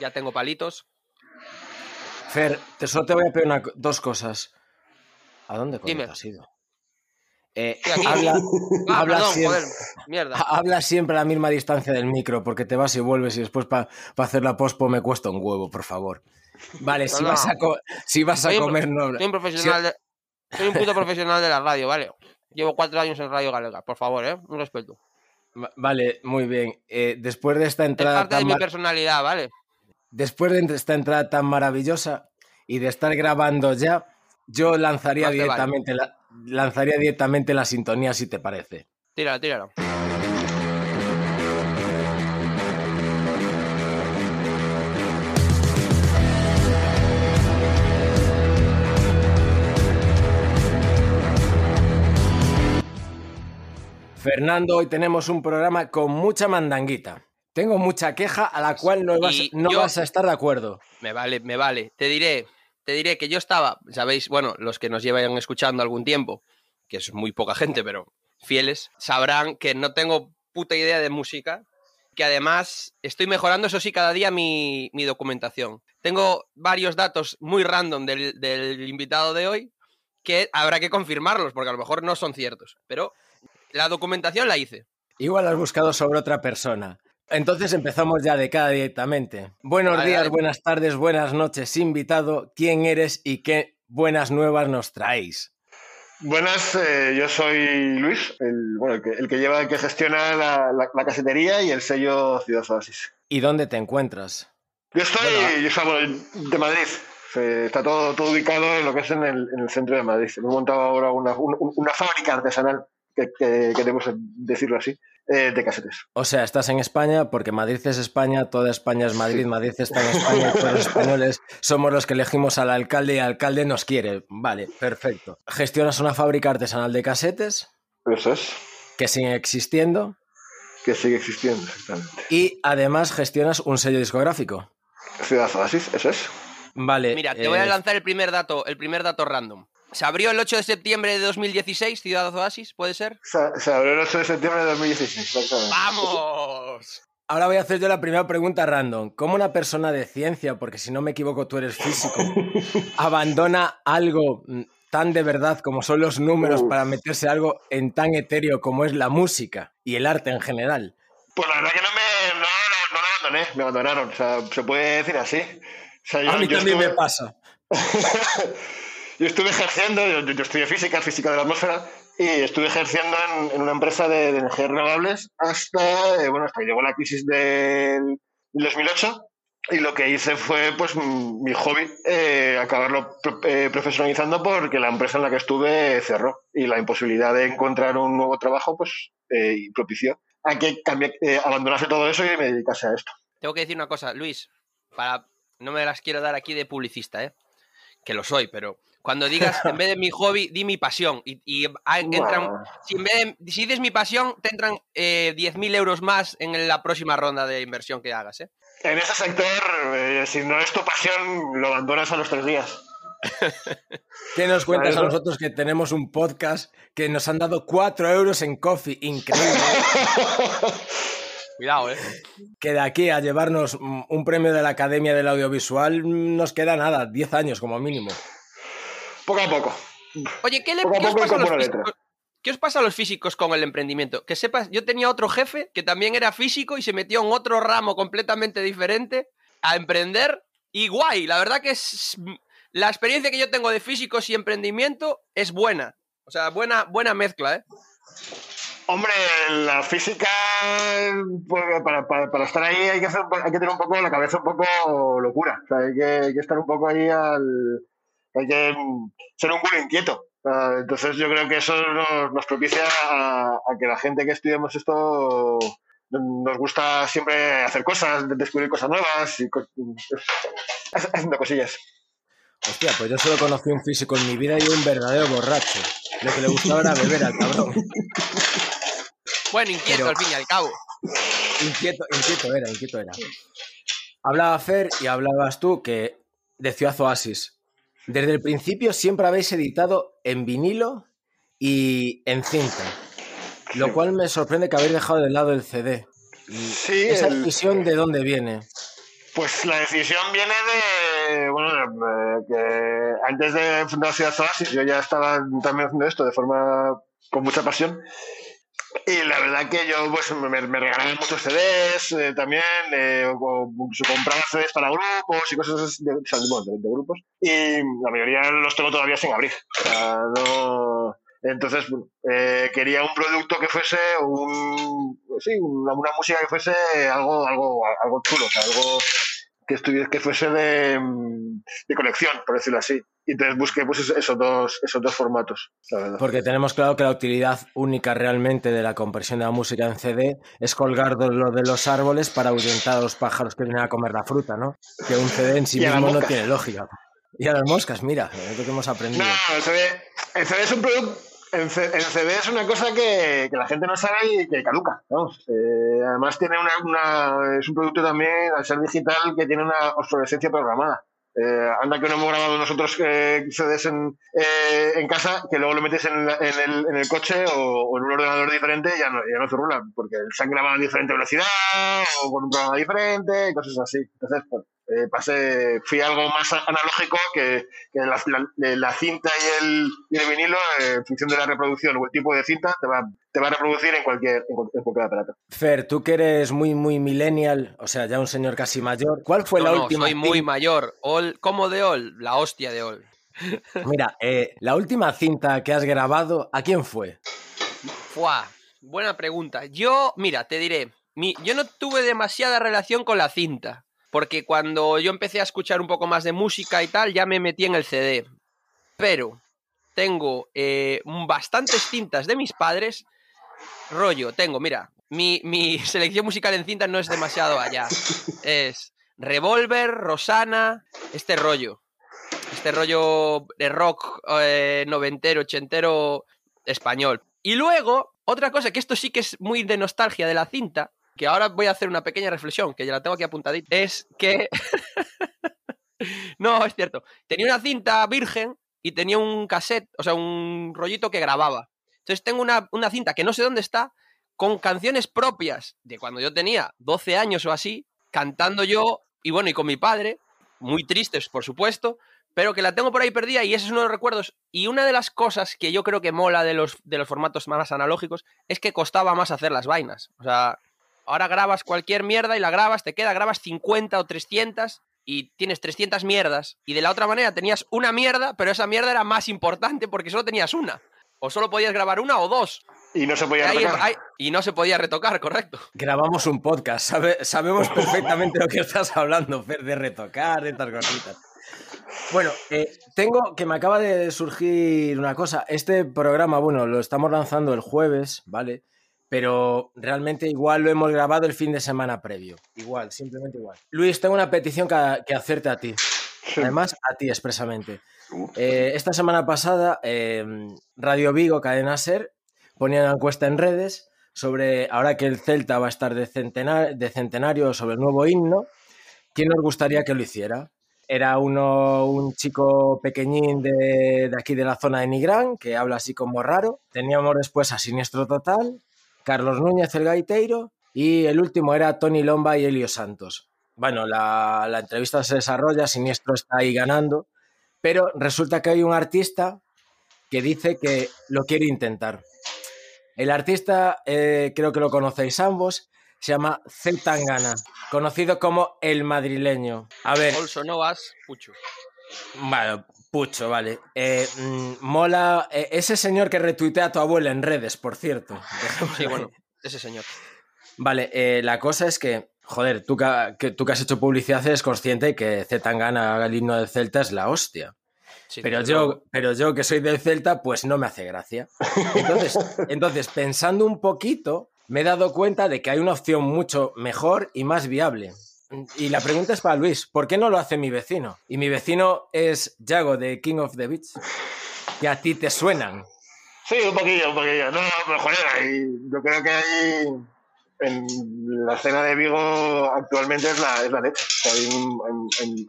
ya tengo palitos. Fer, te solo te voy a pedir una dos cosas. ¿A dónde coño has ido? Eh, habla, Ah, habla perdón, siempre- joder, habla siempre a la misma distancia del micro, porque te vas y vuelves y después para hacer la pospo me cuesta un huevo, por favor. Vale, si No, vas a, si vas a Soy comer, no. Soy un profesional de... Soy un puto profesional de la radio, ¿vale? Llevo cuatro años en Radio Galega, por favor, ¿eh? Un respeto. Va- Vale, muy bien. Eh, después de esta Es entrada parte de mi personalidad, ¿vale? Después de esta entrada tan maravillosa y de estar grabando ya, yo lanzaría vale. directamente la, lanzaría directamente la sintonía si te parece. Tírala, tírala. Fernando, hoy tenemos un programa con mucha mandanguita. Tengo mucha queja a la cual no vas, Y no yo- vas a estar de acuerdo. Me vale, me vale. Te diré, te diré que yo estaba, sabéis, bueno, los que nos llevan escuchando algún tiempo, que es muy poca gente, pero fieles, sabrán que no tengo puta idea de música, que además estoy mejorando, eso sí, cada día mi, mi documentación. Tengo varios datos muy random del, del invitado de hoy que habrá que confirmarlos, porque a lo mejor no son ciertos, pero la documentación la hice. Igual has buscado sobre otra persona. Entonces empezamos ya de cada directamente. Buenos Vale, días, buenas tardes, buenas noches, invitado. ¿Quién eres y qué buenas nuevas nos traéis? Buenas, eh, yo soy Luis, el, bueno, el, que, el que lleva, el que gestiona la, la- la casetería y el sello Ciudad Oasis. ¿Y dónde te encuentras? Yo estoy Bueno. yo soy, bueno, de Madrid. Está todo, todo ubicado en lo que es en el, en el centro de Madrid. Hemos montado ahora una, un- una fábrica artesanal, que, que queremos decirlo así, eh, de casetes. O sea, estás en España porque Madrid es España, toda España es Madrid, Madrid está en España y todos los españoles somos los que elegimos al alcalde y el alcalde nos quiere. Vale, perfecto. Gestionas una fábrica artesanal de casetes Eso es, que sigue existiendo que sigue existiendo, exactamente. y además gestionas un sello discográfico. Ciudad Oasis, eso es. Vale. Mira, te voy a eh, lanzar el primer dato, el primer dato random. Se abrió el 8 de septiembre de 2016, Ciudad Oasis, ¿puede ser? Se, se abrió el 8 de septiembre de 2016, exactamente. ¡Vamos! Ahora voy a hacer yo la primera pregunta random. ¿Cómo una persona de ciencia, porque si no me equivoco tú eres físico, abandona algo mm, tan de verdad como son los números Uf. para meterse algo en tan etéreo como es la música y el arte en general? Pues la verdad que no me, no, no, abandoné, me abandonaron, o sea, se puede decir así. O sea, yo, A mí yo también estuve, me pasa. yo estuve ejerciendo, yo, estudié física, física de la atmósfera, y estuve ejerciendo en, una empresa de, energías renovables hasta, eh, bueno, hasta que llegó la crisis del 2008. Y lo que hice fue, pues, mi hobby, eh, acabarlo eh, profesionalizando porque la empresa en la que estuve cerró. Y la imposibilidad de encontrar un nuevo trabajo, pues, eh, propició a que eh, abandonase todo eso y me dedicase a esto. Tengo que decir una cosa, Luis, para no me las quiero dar aquí de publicista, ¿eh? Que lo soy, pero cuando digas, en vez de mi hobby, di mi pasión. Y, y entran, si, en vez de- si dices mi pasión, te entran eh, 10.000 euros más en la próxima ronda de inversión que hagas, ¿eh? En ese sector, eh, si no es tu pasión, lo abandonas a los tres días. ¿Qué nos cuentas a nosotros que tenemos un podcast que nos han dado 4 euros en coffee? Increíble. Cuidado, ¿eh? que de aquí a llevarnos mm, un premio de la Academia del Audiovisual mm, nos queda nada, 10 años como mínimo. Poco a poco. Oye, ¿qué, le, Poco qué os pasa a los físicos? ¿Qué os pasa a los físicos con el emprendimiento? Que sepas, yo tenía otro jefe que también era físico y se metió en otro ramo completamente diferente a emprender y guay. La verdad que es la experiencia que yo tengo de físicos y emprendimiento es buena. O sea, buena, buena mezcla, ¿eh? Hombre, la física, pues, para, para- para estar ahí hay que, hacer, hay que tener un poco la cabeza un poco locura. O sea, hay, que, hay que estar un poco ahí al... Hay que mm, ser un culo inquieto. Ah, Entonces yo creo que eso nos, nos propicia a, a que la gente que estudiamos esto nos gusta siempre hacer cosas, descubrir cosas nuevas y co- haciendo cosillas. Hostia, pues yo solo conocí un físico en mi vida y un verdadero borracho. Lo que le gustaba era beber al cabrón. Bueno, inquieto Pero- al fin y al cabo. Inquieto, inquieto era, inquieto era. Hablaba Fer y hablabas tú que de Ciudad Oasis. Desde el principio siempre habéis editado en vinilo y en cinta. Lo cual me sorprende que habéis dejado de lado el CD. Sí, ¿Esa el- decisión de dónde viene? Pues la decisión viene de, bueno, que antes de fundar Ciudad Oasis yo ya estaba también haciendo esto de forma con mucha pasión y la verdad que yo pues me, me muchos CDs eh, también, eh, o, compraba CDs para grupos y cosas de, de, grupos. Y la mayoría los tengo todavía sin abrir. No... Entonces, eh, quería un producto que fuese un, sí, una, música que fuese algo, algo, algo chulo, algo que estuviese, que fuese de, de colección, por decirlo así. Y entonces busqué pues, esos, dos, esos dos formatos. Porque tenemos claro que la utilidad única realmente de la compresión de la música en CD es colgar lo de los árboles para ahuyentar a los pájaros que vienen a comer la fruta, ¿no? Que un CD en sí mismo no tiene lógica. Y a las moscas, mira, es lo que hemos aprendido. No, el CD, el CD es un producto en CD es una cosa que, que, la gente no sabe y que caduca. Eh, además tiene una, una, es un producto también, al ser digital, que tiene una obsolescencia programada. Eh, anda que no hemos grabado nosotros eh, CDs en, eh, en, casa, que luego lo metes en, en, el, en el, coche o, o, en un ordenador diferente y ya no, ya no se rula, porque se han grabado a diferente velocidad o con un programa diferente, cosas así. Entonces, pues, eh, pasé, fui algo más analógico que, que la, la, la, cinta y el, y el vinilo, eh, en función de la reproducción o el tipo de cinta, te va, te va a reproducir en cualquier, en cualquier, en cualquier, aparato. Fer, tú que eres muy, muy millennial, o sea, ya un señor casi mayor, ¿cuál fue no, la no, última? Soy muy mayor. All, ¿Cómo de All? La hostia de All. Mira, eh, la última cinta que has grabado, ¿a quién fue? Fuá, buena pregunta. Yo, mira, te diré, mi, yo no tuve demasiada relación con la cinta porque cuando yo empecé a escuchar un poco más de música y tal, ya me metí en el CD. Pero tengo eh, bastantes cintas de mis padres. Rollo, tengo, mira, mi, mi, selección musical en cintas no es demasiado allá. Es Revolver, Rosana, este rollo. Este rollo de rock eh, noventero, ochentero español. Y luego, otra cosa, que esto sí que es muy de nostalgia de la cinta, que ahora voy a hacer una pequeña reflexión, que ya la tengo aquí apuntadita, es que... no, es cierto. Tenía una cinta virgen y tenía un cassette, o sea, un rollito que grababa. Entonces tengo una, una cinta que no sé dónde está, con canciones propias de cuando yo tenía 12 años o así, cantando yo, y bueno, y con mi padre, muy tristes, por supuesto, pero que la tengo por ahí perdida y ese es uno de los recuerdos. Y una de las cosas que yo creo que mola de los, de los formatos más analógicos es que costaba más hacer las vainas. O sea, Ahora grabas cualquier mierda y la grabas, te queda, grabas 50 o 300 y tienes 300 mierdas. Y de la otra manera tenías una mierda, pero esa mierda era más importante porque solo tenías una. O solo podías grabar una o dos. Y no se podía retocar. y no se podía retocar, correcto. Grabamos un podcast, sabe- sabemos perfectamente lo que estás hablando, Fer, de retocar, de estas cositas. Bueno, eh, tengo que me acaba de surgir una cosa. Este programa, bueno, lo estamos lanzando el jueves, ¿vale? Pero realmente igual lo hemos grabado el fin de semana previo. Igual, simplemente igual. Luis, tengo una petición que, que hacerte a ti. Además, a ti expresamente. Uh, Eh, esta semana pasada, eh, Radio Vigo, Cadena Ser, ponía una encuesta en redes sobre, ahora que el Celta va a estar de, centena- de centenario, sobre el nuevo himno, ¿quién nos gustaría que lo hiciera? Era uno, un chico pequeñín de, de aquí de la zona de Nigrán, que habla así como raro. Teníamos después a Siniestro Total, Carlos Núñez el Gaiteiro, y el último era Tony Lomba y Elio Santos. Bueno, la, la entrevista se desarrolla, Siniestro está ahí ganando, pero resulta que hay un artista que dice que lo quiere intentar. El artista, eh, creo que lo conocéis ambos, se llama Tangana, conocido como El Madrileño. A ver, Also Novas, Pucho. bueno, Pucho, vale. Eh, mm, mola eh, ese señor que retuitea a tu abuela en redes, por cierto. Sí, bueno, ese señor. Vale, eh, la cosa es que, joder, tú que, que- tú que has hecho publicidad eres consciente que Z Tangana, el himno del Celta, es la hostia. Sí, Pero yo, pero yo que soy del Celta, pues no me hace gracia. Entonces, entonces, pensando un poquito, me he dado cuenta de que hay una opción mucho mejor y más viable. Y la pregunta es para Luis, ¿por qué no lo hace mi vecino? Y mi vecino es Yago de King of the Beach, que a ti te suenan. Sí, un poquillo, un poquillo. No, pero joder, ahí- yo creo que ahí en la escena de Vigo actualmente es la, es la leche. Hay,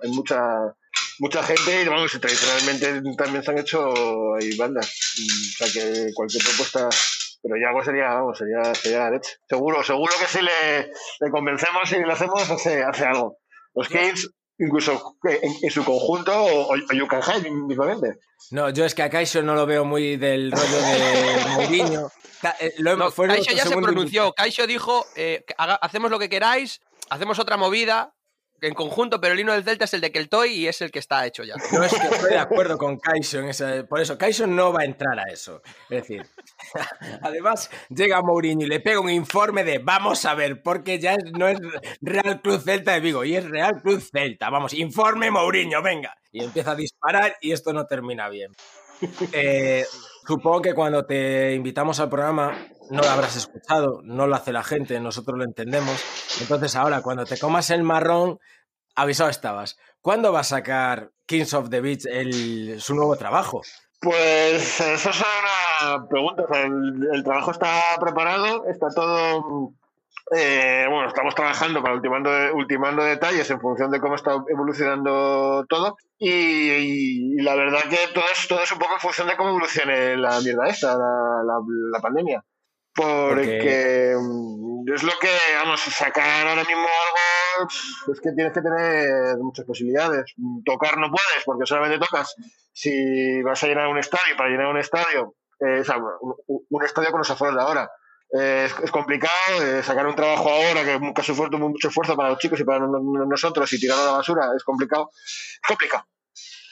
hay- mucha mucha gente y vamos, tradicionalmente también se han hecho hay bandas. O sea que cualquier propuesta. Pero ya algo sería, vamos, sería, sería la leche. Seguro, seguro que si le, le convencemos y le hacemos, hace, hace algo. Los Kings, incluso en, en su conjunto, o, o You Can Hide mismamente. No, yo es que a Kaisho no lo veo muy del rollo de Mourinho. Eh, lo hemos- No, fue Kaisho ya se pronunció. Kaisho dijo, eh, haga- hacemos lo que queráis, hacemos otra movida en conjunto, pero el himno del Celta es el de Keltoy y es el que está hecho ya. No es que estoy de acuerdo con ese. Por eso, Kaisho no va a entrar a eso. Es decir, además llega Mourinho y le pega un informe de vamos a ver, porque ya no es Real Club Celta de Vigo, y es Real Club Celta. Vamos, informe Mourinho, venga. Y empieza a disparar y esto no termina bien. Eh, supongo que cuando te invitamos al programa no lo habrás escuchado, no lo hace la gente, nosotros lo entendemos. Entonces ahora, cuando te comas el marrón, avisado estabas. ¿Cuándo va a sacar Kings of the Beach el- su nuevo trabajo? Pues eso es una pregunta. El trabajo está preparado, está todo. Eh, bueno, estamos trabajando para ultimando, ultimando detalles en función de cómo está evolucionando todo. Y, y la verdad que todo es, todo es un poco en función de cómo evolucione la mierda esta, la, la- la pandemia. Porque mm, es lo que, vamos, sacar ahora mismo algo, es que tienes que tener muchas posibilidades. Tocar no puedes, porque solamente tocas si vas a llenar un estadio, para llenar un estadio, eh, o sea, un, un estadio con los aforos de ahora. Eh, es, es complicado eh, sacar un trabajo ahora que nunca supuesto mucho esfuerzo para los chicos y para no- no- nosotros y tirarlo a la basura es complicado. Es complicado.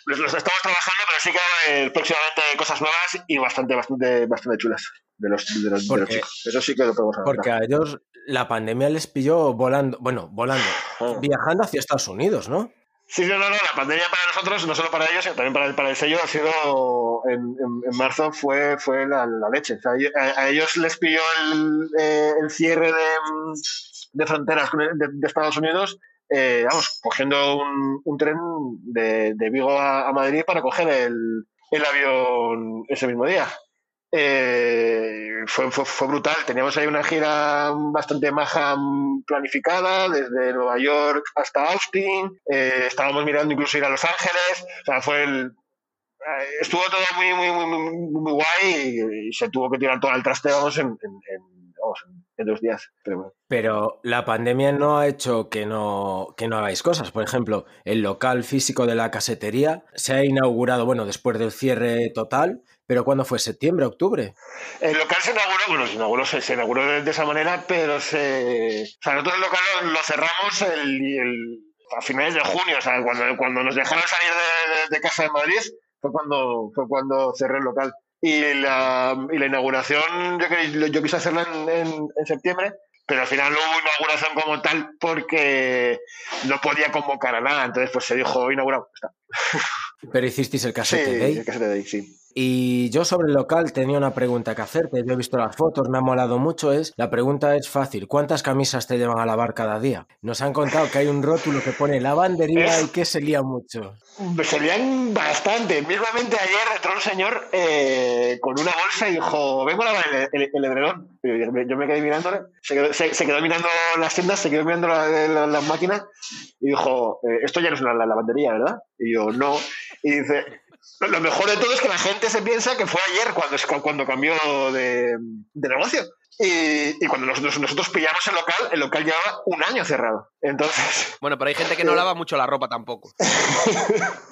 Los, los estamos trabajando, pero sí que haber próximamente cosas nuevas y bastante, bastante, bastante chulas de los, de los, de los Porque- chicos. Eso sí que lo podemos hablar. Porque a ellos la pandemia les pilló volando, bueno, volando, Ah. viajando hacia Estados Unidos, ¿no? Sí, no, no, no, la pandemia para nosotros, no solo para ellos, sino también para el, para el sello, ha sido, en, en- marzo fue, fue la, leche. O sea, a, ellos les pilló el, eh, el cierre de, de fronteras de, de Estados Unidos, eh, vamos, cogiendo un, un tren de, de Vigo a, a Madrid para coger el, el avión ese mismo día. Eh, fue, fue, fue brutal. Teníamos ahí una gira bastante maja planificada, desde Nueva York hasta Austin. Eh, estábamos mirando incluso ir a Los Ángeles. O sea, fue el. eh, Estuvo todo muy, muy, muy, muy, muy guay y, se tuvo que tirar todo al traste, vamos, en- vamos, en- dos días. Pero la pandemia no ha hecho que no, que no hagáis cosas. Por ejemplo, el local físico de la casetería se ha inaugurado, bueno, después del cierre total, pero ¿cuándo fue? ¿Septiembre, octubre? El local se inauguró, bueno, se inauguró, se, se inauguró de, de esa manera, pero se. O sea, nosotros el local lo, lo cerramos el, el- a finales de junio, o sea, cuando, cuando nos dejaron salir de, de- de casa de Madrid, fue cuando, fue cuando cerré el local. Y la, y la inauguración, yo, yo quise hacerla en, en- septiembre, pero al final no hubo inauguración como tal porque no podía convocar a nada. Entonces, pues se dijo inaugurado. está. Pero hicisteis el Sí, casete day. el casete day, sí. Y yo sobre el local tenía una pregunta que hacerte. Yo he visto las fotos, me ha molado mucho. Es la pregunta es fácil. ¿Cuántas camisas te llevan a lavar cada día? Nos han contado que hay un rótulo que pone lavandería Es- y que se lía mucho. Serían bastante. Mismamente ayer entró un señor eh, con una bolsa y dijo, vengo a lavar el, el- el edredón. Yo, me quedé mirándole, se quedó, se- se quedó mirando las tiendas, se quedó mirando la- la- las máquinas y dijo, eh, esto ya no es una la- lavandería, ¿verdad? Y yo, no. Y dice, lo mejor de todo es que la gente se piensa que fue ayer cuando, cuando cambió de, de negocio. Y, y cuando nosotros, nosotros pillamos el local, el local llevaba un año cerrado. Entonces, Bueno, pero hay gente que no lava mucho la ropa tampoco.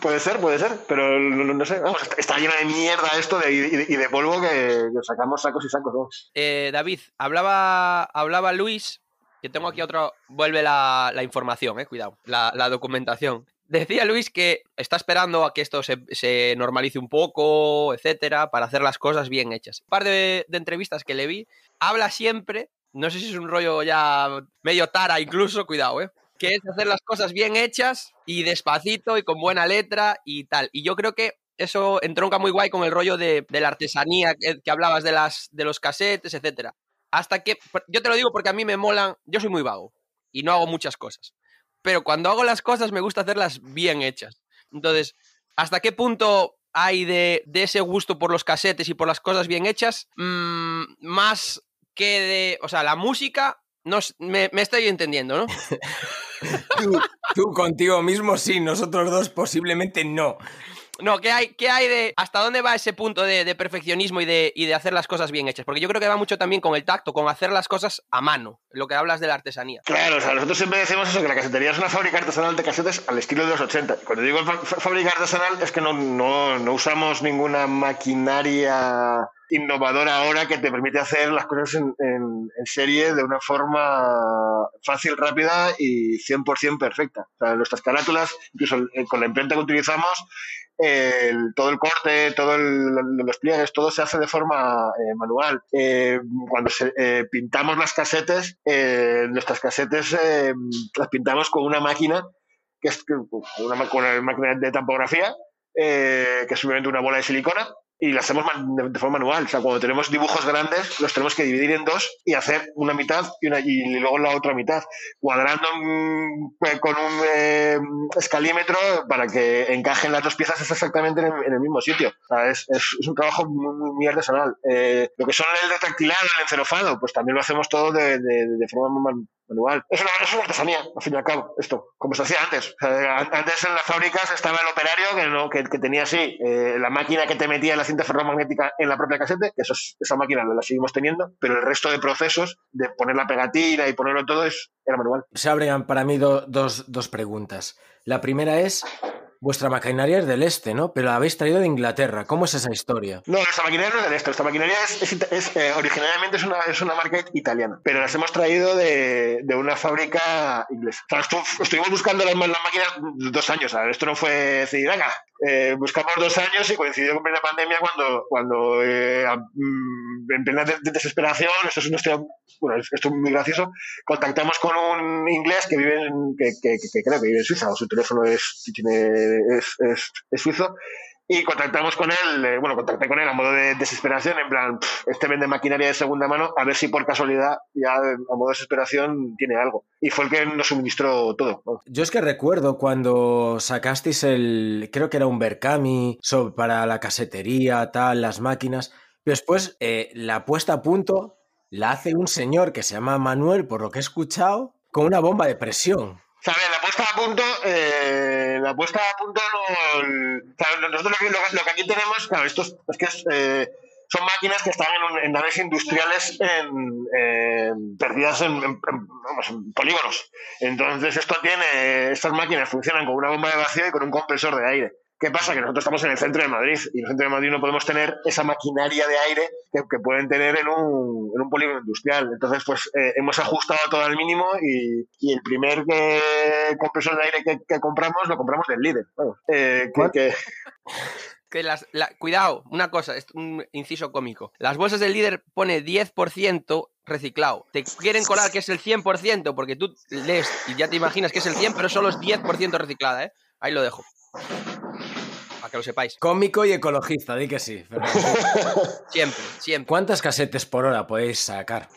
Puede ser, puede ser, pero no, sé. Vamos, está- está lleno de mierda esto de, y, de, y de polvo que, que sacamos sacos y sacos. Eh, David, hablaba, hablaba Luis, que tengo aquí otro, vuelve la, la información, eh, cuidado, la, la documentación. Decía Luis que está esperando a que esto se, normalice un poco, etcétera, para hacer las cosas bien hechas. Un par de, entrevistas que le vi, habla siempre, no sé si es un rollo ya medio tara incluso, cuidado, eh, que es hacer las cosas bien hechas y despacito y con buena letra y tal. Y yo creo que eso entronca muy guay con el rollo de, la artesanía que, que hablabas de, las, de los casetes, etcétera. Hasta que, yo te lo digo porque a mí me molan, yo soy muy vago y no hago muchas cosas. Pero cuando hago las cosas me gusta hacerlas bien hechas. Entonces, ¿hasta qué punto hay de, ese gusto por los casetes y por las cosas bien hechas? Mm, más que de, o sea, la música, no, me, estoy entendiendo, ¿no? Tú contigo mismo sí, nosotros dos posiblemente no. No, ¿qué hay, qué hay de. ¿Hasta dónde va ese punto de, de perfeccionismo y de, y de hacer las cosas bien hechas? Porque yo creo que va mucho también con el tacto, con hacer las cosas a mano, lo que hablas de la artesanía. Claro, o sea, nosotros siempre decimos eso, que la casetería es una fábrica artesanal de casetes al estilo de los 80. Y Cuando digo fábrica artesanal es que no, no, no usamos ninguna maquinaria innovadora ahora que te permite hacer las cosas en, en- serie de una forma fácil, rápida y 100% perfecta. O sea, nuestras carátulas, incluso el- con la imprenta que utilizamos, el- todo el corte, todos los pliegues, todo se hace de forma eh, manual. Eh, cuando se- eh, pintamos las casetes, eh, nuestras casetes eh, las pintamos con una máquina, que es una, con una máquina de tapografía, eh, que es simplemente una bola de silicona, y las hacemos de, forma manual. O sea, cuando tenemos dibujos grandes, los tenemos que dividir en dos y hacer una mitad y, una, y luego la otra mitad, cuadrando pues, con un eh, escalímetro para que encajen las dos piezas exactamente en el, en el mismo sitio. O sea, es, es- un trabajo muy, muy- artesanal. Eh, lo que son el retractilado, el encerofado, pues también lo hacemos todo de, de- de forma manual. Es una, es una artesanía, al fin y al cabo, esto, como se hacía antes. O sea, an- antes en las fábricas estaba el operario que, no, que, que tenía así eh, la máquina que te metía la cinta ferromagnética en la propia casete, que eso es- esa máquina la seguimos teniendo, pero el resto de procesos de poner la pegatina y ponerlo todo es, era manual. Se abren para mí do- dos, dos preguntas. La primera es, vuestra maquinaria es del este, ¿no? Pero la habéis traído de Inglaterra. ¿Cómo es esa historia? No, esta maquinaria no es del esto. Esta maquinaria es, eh, originalmente es una, es una marca italiana, pero las hemos traído de, de una fábrica inglesa. O sea, estu- estuvimos buscando las, las dos años. ¿sabes? Esto no fue decir, venga, eh, buscamos dos años y coincidió con plena pandemia cuando, cuando eh, mm, en plena de- de desesperación, esto es, historia- bueno, esto es muy gracioso, contactamos con un inglés que vive en, que- que- que creo que vive en Suiza, o su teléfono es, tiene, es, es- es suizo, y contactamos con él, eh, bueno, contacté con él a modo de desesperación, en plan, "Pff, este vende maquinaria de segunda mano, a ver si por casualidad ya a modo de desesperación tiene algo. Y fue el que nos suministró todo. vamos. Yo es que recuerdo cuando sacasteis el, creo que era un Berkami so- para la casetería, tal, las máquinas. Después eh, la puesta a punto la hace un señor que se llama Manuel, por lo que he escuchado, con una bomba de presión. Ver, la puesta a punto, eh, la puesta a punto sea, nosotros lo que, lo que- aquí tenemos, claro, esto es, que es, eh, son máquinas que están en, naves industriales en, perdidas en- vamos, en polígonos. Entonces esto tiene, estas máquinas funcionan con una bomba de vacío y con un compresor de aire. ¿Qué pasa? Que nosotros estamos en el centro de Madrid y en el centro de Madrid no podemos tener esa maquinaria de aire que, que pueden tener en un, en un polígono industrial. Entonces, pues eh, hemos ajustado todo al mínimo y, y el primer que- compresor de aire que, que compramos lo compramos del líder. Vamos, eh, que- que- Que las, la- cuidado, una cosa, es un inciso cómico. Las bolsas del líder pone 10% reciclado. Te quieren colar que es el 100% porque tú lees y ya te imaginas que es el 100, pero solo es 10% reciclada, ¿eh? Ahí lo dejo. Que lo sepáis. Cómico y ecologista, di que sí. Siempre, siempre. ¿Cuántas casetes por hora podéis sacar?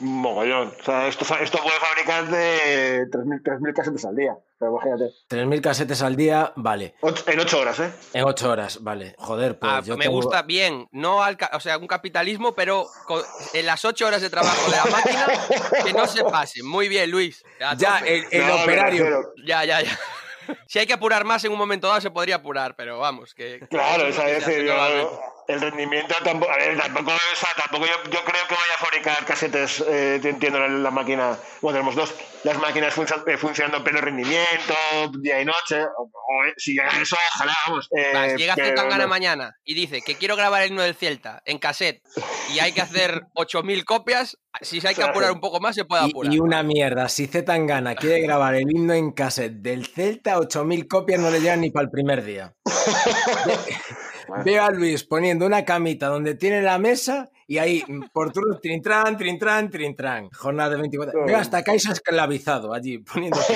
mogollón. O sea, esto, esto puede fabricar de 3.000 3.000 casetes al día. O sea, imagínate. 3.000 casetes al día, vale. Ocho- en 8 horas, ¿eh? En 8 horas, vale. Joder, pues Ah, yo me tengo- gusta bien, no al o sea, un capitalismo, pero con- en las 8 horas de trabajo de la máquina, que no se pase. Muy bien, Luis. Ya, el, el No, me operario. Ya, ya, ya. Si hay que apurar más en un momento dado, se podría apurar, pero vamos, que. Claro, se es el rendimiento tampoco, a ver, tampoco, o sea, tampoco yo, yo creo que vaya a fabricar casetes, eh, te entiendo, la, la máquina, bueno, tenemos dos, las máquinas eh, funcionando pleno rendimiento, día y noche, o, o, eh, si llega eso, ojalá, vamos. eh, Vas, llega pero Zetangana no. mañana y dice que quiero grabar el himno del Celta en cassette y hay que hacer 8.000 copias. Si hay que apurar un poco más, se puede Y, apurar. y una mierda, si Zetangana quiere grabar el himno en cassette del Celta, 8.000 copias no le llegan ni para el primer día. Veo a Luis poniendo una camita donde tiene la mesa y ahí mm, por turnos trintran, trintran, trintran. Jornada de 24. Veo hasta Kaisa esclavizado allí poniendo.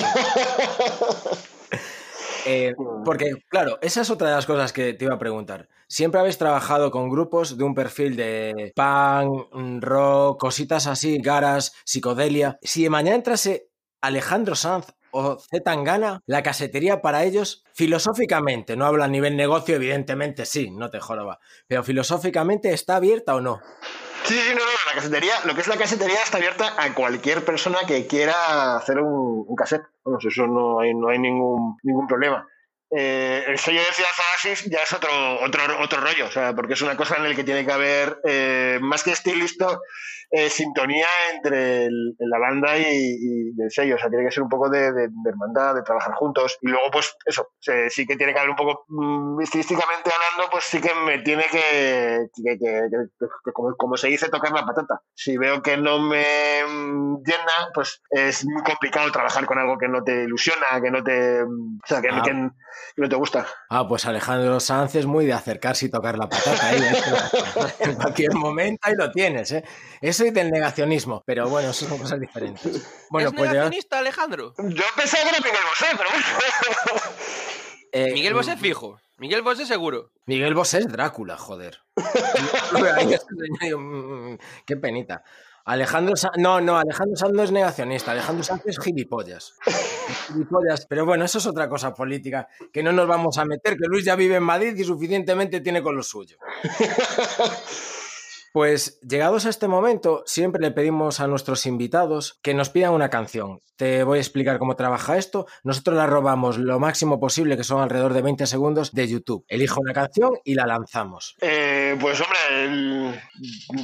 Eh, porque, claro, esa es otra de las cosas que te iba a preguntar. Siempre habéis trabajado con grupos de un perfil de punk, mm, rock, cositas así, garas, psicodelia. Si mañana entrase Alejandro Sanz o Z Tangana, la casetería para ellos, filosóficamente, no hablo a nivel negocio, evidentemente sí, no te joroba, pero filosóficamente está abierta o no. Sí, sí, no, no, la casetería, lo que es la casetería está abierta a cualquier persona que quiera hacer un, un cassette. Vamos, eso no hay, no hay ningún, ningún problema. eh, el sello de Ciudad Oasis ya es otro, otro, otro rollo, o sea, porque es una cosa en la que tiene que haber, eh, más que estilista, eh, sintonía entre el- la banda y, y el sello, o sea, tiene que ser un poco de, de- de hermandad, de trabajar juntos. Y luego, pues eso, se- sí que tiene que haber un poco, mm, estilísticamente hablando, pues sí que me tiene que, que- que- que- que- como, como se dice, tocar la patata. Si veo que no me mm, llena, pues es muy complicado trabajar con algo que no te ilusiona, que no te, o sea, que, Ah. no te gusta. Ah, pues Alejandro Sanz es muy de acercarse y tocar la patata. ¿eh? en cualquier momento ahí lo tienes. ¿eh? Eso y del negacionismo. Pero bueno, eso son cosas diferentes. Bueno, ¿Es pues ya- negacionista, Alejandro? Yo pensaba que era Miguel Bosé, pero bueno. eh, Miguel Bosé fijo. Miguel Bosé seguro. Miguel Bosé es Drácula, joder. Digo, mm, Qué penita. Alejandro Sanz, no, no, Alejandro Sanz no es negacionista, Alejandro Sanz es gilipollas. Es gilipollas, pero bueno, eso es otra cosa política que no nos vamos a meter, que Luis ya vive en Madrid y suficientemente tiene con lo suyo. Pues llegados a este momento, siempre le pedimos a nuestros invitados que nos pidan una canción. Te voy a explicar cómo trabaja esto. Nosotros la robamos lo máximo posible, que son alrededor de 20 segundos, de YouTube. Elijo una canción y la lanzamos. Eh, pues hombre, el-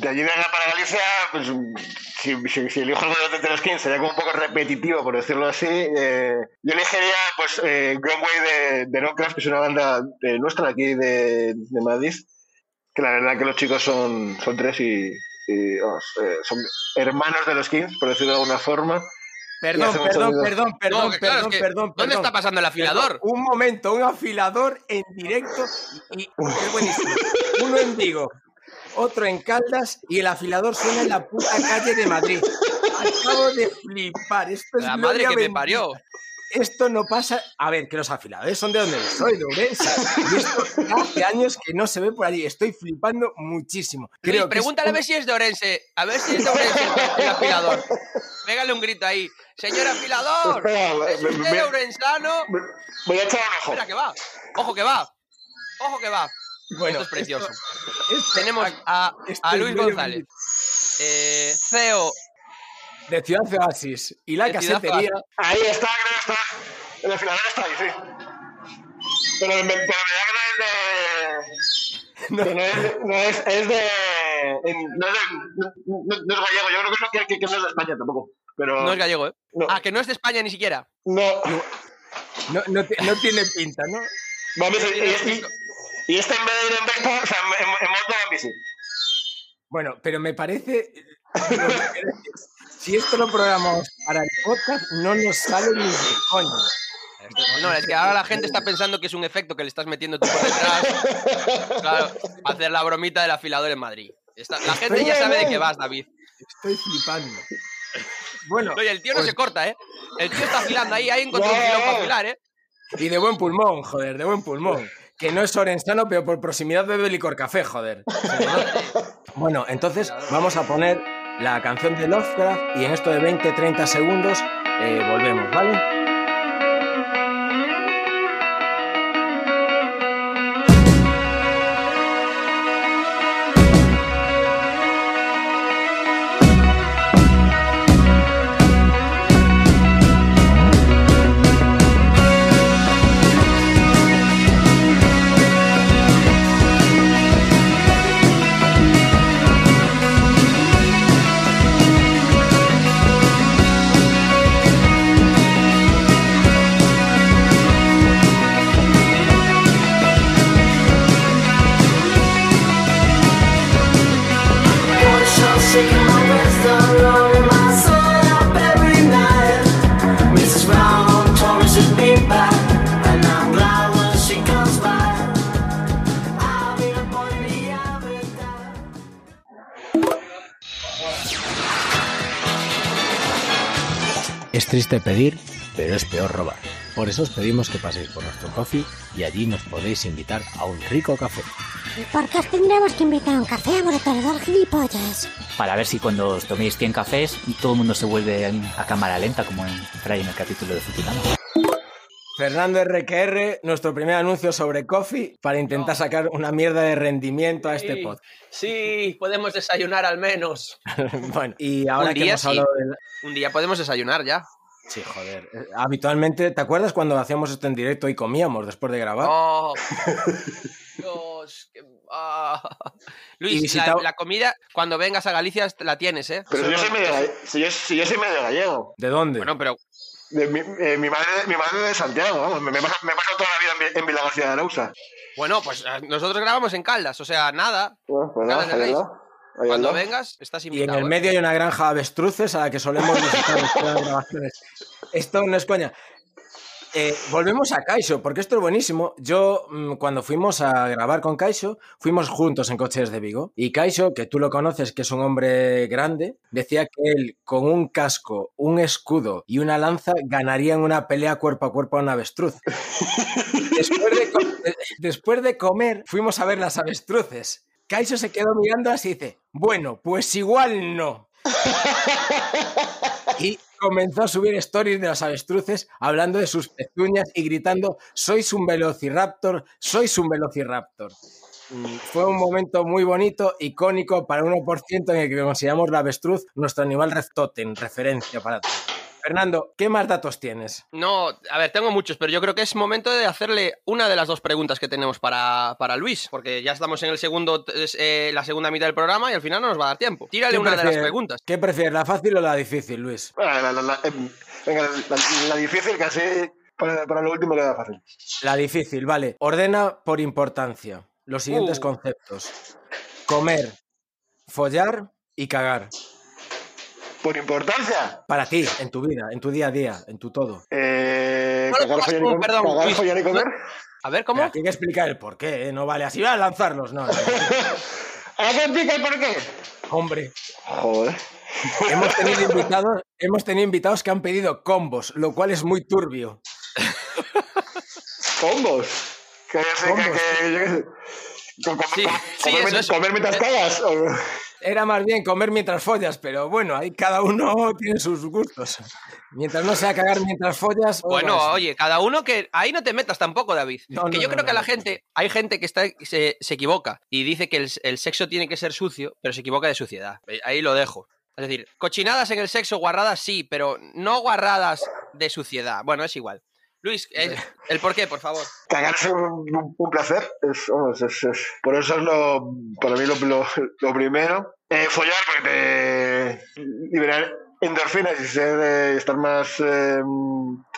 de allí de para Galicia, pues, si, si, si elijo algo de los Kings sería como un poco repetitivo, por decirlo así. Eh, yo elegiría pues eh, Gone Way de, de Nocras, que es una banda eh, nuestra aquí de Madrid, que la verdad que los chicos son, son tres y, y, vamos, eh, son hermanos de los Kings, por decirlo de alguna forma. Perdón, perdón, perdón, perdón, No, que claro, perdón, es que, perdón, ¿Dónde perdón. está pasando el afilador? Un momento, un afilador en directo y es buenísimo. Uno en Vigo, otro en Caldas y el afilador suena en la puta calle de Madrid. Acabo de flipar. Esto es La madre que me parió. Esto no pasa. A ver, que los afiladores son de donde soy, de Ourense. Y esto hace años que no se ve por allí. Estoy flipando muchísimo. Luis, Creo es pregúntale a un- ver si es de Orense. A ver si es de Orense el, afilador. Pégale un grito ahí. Señor afilador. Espera, ¿Es usted me- orensano? me- voy a echar un ojo. Espera, que va. Ojo que va. Ojo que va. Bueno, Esto es precioso. esto- esto- Tenemos a, a es Luis González, eh, CEO De Ciudad Oasis y la De Ciudad casetería. Ahí está, creo que está. El desfilador está ahí, sí. Pero, me- pero me da que no es de. que no es, no es, es de. en- no, es de no, no- no es gallego, yo creo que, no, que, que- que no es de España tampoco. Pero. no es gallego, ¿eh? no, Ah, que no es de España ni siquiera. no. No, no ti- no tiene pinta, ¿no? Vamos, y, y- y este en vez de ir en Vespa, o sea, en, en, en moto va en bici. Bueno, pero me parece. Si esto lo programamos para el podcast, no nos sale ni de coño. No, es que ahora la gente está pensando que es un efecto que le estás metiendo tú por detrás. Claro, hacer la bromita del afilador en Madrid. Está- la gente ya sabe de qué vas, David. Estoy flipando. Bueno, Oye, el tío no pues- se corta, ¿eh? El tío está afilando ahí, ahí encontró un filón para afilar, ¿eh? y de buen pulmón, joder, de buen pulmón. Que no es orensano, pero por proximidad bebe licor café, joder. Bueno, entonces vamos a poner la canción de Lovecraft y en esto de 20-30 segundos eh, volvemos, ¿vale? Triste pedir, pero es peor robar. Por eso os pedimos que paséis por nuestro coffee y allí nos podéis invitar a un rico café. ¿Y por qué os tendremos que invitar a un café a vosotros gilipollas? para ver si cuando os toméis 100 cafés todo el mundo se vuelve a cámara lenta como en Fray en el capítulo de Futurama. Fernando RQR, nuestro primer anuncio sobre coffee para intentar sacar una mierda de rendimiento a este Sí. pod. Sí, podemos desayunar al menos. bueno, y ahora Un que día hemos sí. hablado del... Un día podemos desayunar ya. Sí, joder. Eh, Habitualmente, ¿te acuerdas cuando hacíamos esto en directo y comíamos después de grabar? Oh, Dios, qué- ah. Luis, visita- la, la comida, cuando vengas a Galicia la tienes, ¿eh? Pero si yo soy medio, si yo, si yo soy medio gallego. ¿De dónde? Bueno, pero De mi, eh, mi madre, mi madre de Santiago, vamos, me, me, pasa- me paso toda la vida en, en García de Arauza. bueno, pues eh, nosotros grabamos en Caldas, o sea, nada. Bueno, pues Nada, nada, Cuando vengas, estás y en invitado. el ¿eh? medio hay una granja de avestruces a la que solemos visitar las grabaciones. Esto no es coña. Eh, volvemos a Kaisho, porque esto es buenísimo. Yo, mm, cuando fuimos a grabar con Kaisho, fuimos juntos en coches de Vigo. Y Kaisho, que tú lo conoces, que es un hombre grande, decía que él, con un casco, un escudo y una lanza, ganaría en una pelea cuerpo a cuerpo a un avestruz. Después de, co- después de comer, fuimos a ver las avestruces. Kaisho se quedó mirando así y dice, bueno, pues igual no. Y comenzó a subir stories de las avestruces hablando de sus pezuñas y gritando, sois un velociraptor, sois un velociraptor. Mm, Fue un momento muy bonito, icónico para 1% en el que consideramos la avestruz nuestro animal reptoten, referencia para ti. Fernando, ¿qué más datos tienes? No, a ver, tengo muchos, pero yo creo que es momento de hacerle una de las dos preguntas que tenemos para, para Luis, porque ya estamos en el segundo, eh, la segunda mitad del programa y al final no nos va a dar tiempo. Tírale ¿Qué una de las preguntas. ¿Qué prefieres, la fácil o la difícil, Luis? Ah, la, la- la- em, venga, la, la- la difícil casi para, para lo último queda fácil. La difícil, vale. Ordena por importancia los siguientes Uh. conceptos. Comer, follar y cagar. Por importancia, Para ti, en tu vida, en tu día a día, en tu todo. eh, cagar, follar y comer. perdón, cagar, Luis. follar y comer. A ver, ¿cómo? Hay que explicar el por qué, ¿eh? no vale así, va a lanzarlos, no. no. ¿A qué pica y por qué? Hombre, Joder. hemos tenido invitados, hemos tenido invitados que han pedido combos, lo cual es muy turbio. Combos. Que, que, Combos. que, Sí, co- sí, comer, eso, mientras- eso. comer mientras cagas. Era más bien comer mientras follas, pero bueno, ahí cada uno tiene sus gustos. Mientras no sea cagar mientras follas. Bueno, oye, cada uno que. Ahí no te metas tampoco, David. No, que no, yo no, creo que no, la gente. Hay gente que está, se, se equivoca y dice que el, el sexo tiene que ser sucio, pero se equivoca de suciedad. Eh, Ahí lo dejo. Es decir, cochinadas en el sexo, guarradas sí, pero no guarradas de suciedad. Bueno, es igual. Luis, eh, el por qué, por favor. Cagar es un, placer. Es, vamos, es- es- por eso es lo, para mí lo, lo- lo primero. Eh, follar, porque te liberar endorfinas y ser, eh, estar más. eh,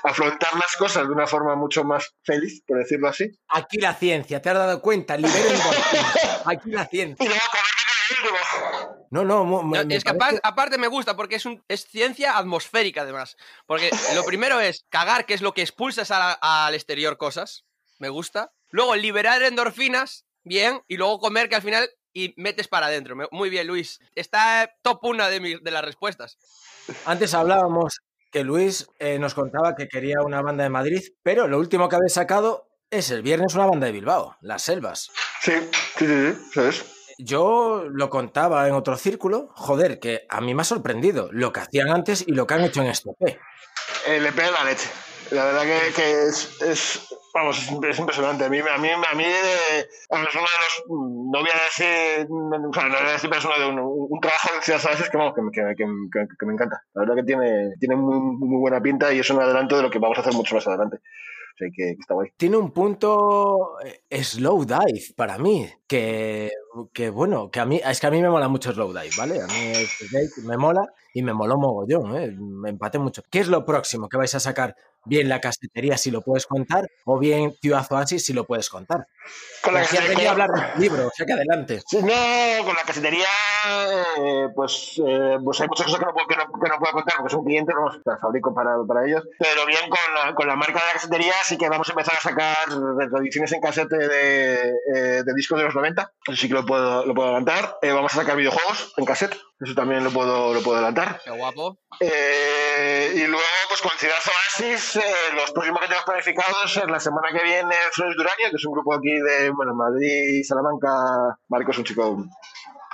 afrontar las cosas de una forma mucho más feliz, por decirlo así. Aquí la ciencia, ¿te has dado cuenta? Liberen endorfinas. Aquí la ciencia. Y luego comer con el último. No, no, mo- me- es que parece- aparte, me gusta porque es, un, es ciencia atmosférica además. Porque lo primero es cagar, que es lo que expulsas a la- al exterior cosas. Me gusta. Luego liberar endorfinas, bien. Y luego comer, que al final y metes para adentro. Muy bien, Luis. Está top una de, mis- de las respuestas. Antes hablábamos que Luis eh, nos contaba que quería una banda de Madrid, pero lo último que habéis sacado es el viernes una banda de Bilbao, Las Selvas. Sí, sí, sí, sí, ¿sabes? Yo lo contaba en otro círculo, joder, que a mí me ha sorprendido lo que hacían antes y lo que han hecho en este. El EP de la leche. La verdad que, es, es- vamos, es, es impresionante. A mí, a mí, a mí es uno de los, no voy a decir, o no voy a decir, pero es uno de un, un trabajo de Salases que, vamos, que, que- que me encanta. La verdad que tiene, tiene muy, muy buena pinta y es un adelanto de lo que vamos a hacer mucho más adelante. Tiene un punto eh, slow dive para mí, que, que bueno, que a mí, es que a mí me mola mucho slow dive, ¿vale? A mí me mola y me moló mogollón, ¿eh? me empaté mucho. ¿Qué es lo próximo que vais a sacar? Bien la casetería si lo puedes contar, o bien Ciudad Oasis si lo puedes contar. Con la casetería- hablar del libro, o sea que adelante. Sí, No, con la casetería, eh, pues, eh, pues hay muchas cosas que no, puedo, que, no, que no puedo contar porque son clientes, no las fabrico para, para ellos. Pero bien, con la, con la marca de la casetería sí que vamos a empezar a sacar ediciones en casete de, eh, de discos de los 90. Eso sí que lo puedo, lo puedo adelantar. Eh, vamos a sacar videojuegos en cassette. Eso también lo puedo, lo puedo adelantar. Qué guapo. Eh, y luego, pues con Ciudad Oasis, eh, los próximos que tenemos planificados es la semana que viene Flores Durania, que es un grupo aquí de bueno, Madrid, Salamanca. Marco es un chico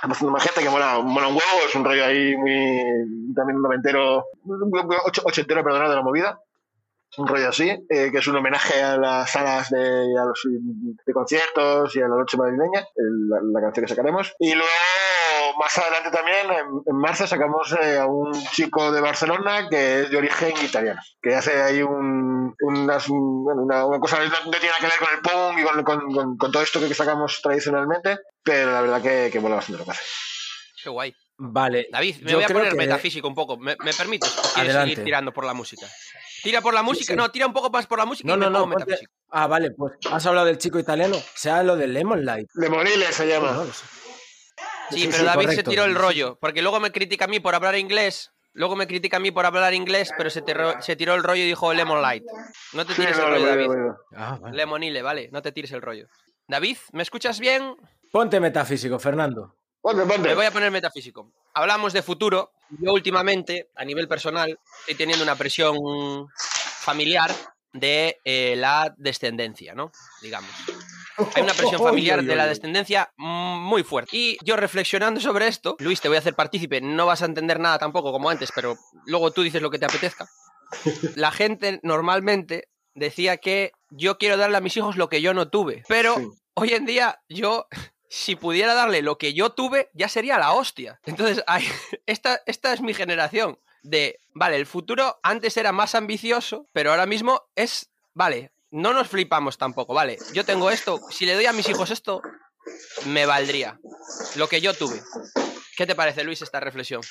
bastante más gente que mola, mola un huevo, es un rollo ahí muy también noventero, och- ochentero, perdón, de la movida. Un rollo así, eh, que es un homenaje a las salas de, a los, de conciertos y a la noche madrileña, el- la, la canción que sacaremos. Y luego más adelante también, en, en marzo, sacamos eh, a un chico de Barcelona que es de origen italiano, que hace ahí un, unas, una, una cosa que no, no tiene nada que ver con el punk y con, con- con- con todo esto que sacamos tradicionalmente, pero la verdad que, que mola bastante lo que hace. Qué guay. Vale. David, me voy a poner que- metafísico un poco. ¿Me, me permites? ¿O quieres Adelante. seguir tirando por la música? Tira por la música. sí. No, tira un poco más por la música No, y me no, no. pongo ponte- metafísico. Ah, vale, pues has hablado del chico italiano. Sea lo del Lemon Light. De Moriles se No llama. Sí, Sí, pero sí, David se tiró el rollo. Porque luego me critica a mí por hablar inglés. Luego me critica a mí por hablar inglés, pero se, tiró- se tiró el rollo y dijo Lemon Light. No te Sí, tires no, el lo rollo, David. Ah, vale. Lemonile, vale. No te tires el rollo. David, ¿me escuchas bien? Ponte metafísico, Fernando. Ponte, ponte. Me voy a poner metafísico. Hablamos de futuro. Yo últimamente, a nivel personal, estoy teniendo una presión familiar de eh, la descendencia, ¿no? Digamos. Hay una presión familiar de la descendencia muy fuerte. Y yo reflexionando sobre esto, Luis, te voy a hacer partícipe, no vas a entender nada tampoco como antes, pero luego tú dices lo que te apetezca. La gente normalmente decía que yo quiero darle a mis hijos lo que yo no tuve, pero Sí. hoy en día yo si pudiera darle lo que yo tuve, ya sería la hostia. Entonces, esta, esta es mi generación de, vale, el futuro antes era más ambicioso, pero ahora mismo es, vale, no nos flipamos tampoco, vale, yo tengo esto, si le doy a mis hijos esto, me valdría lo que yo tuve. ¿Qué te parece, Luis, esta reflexión?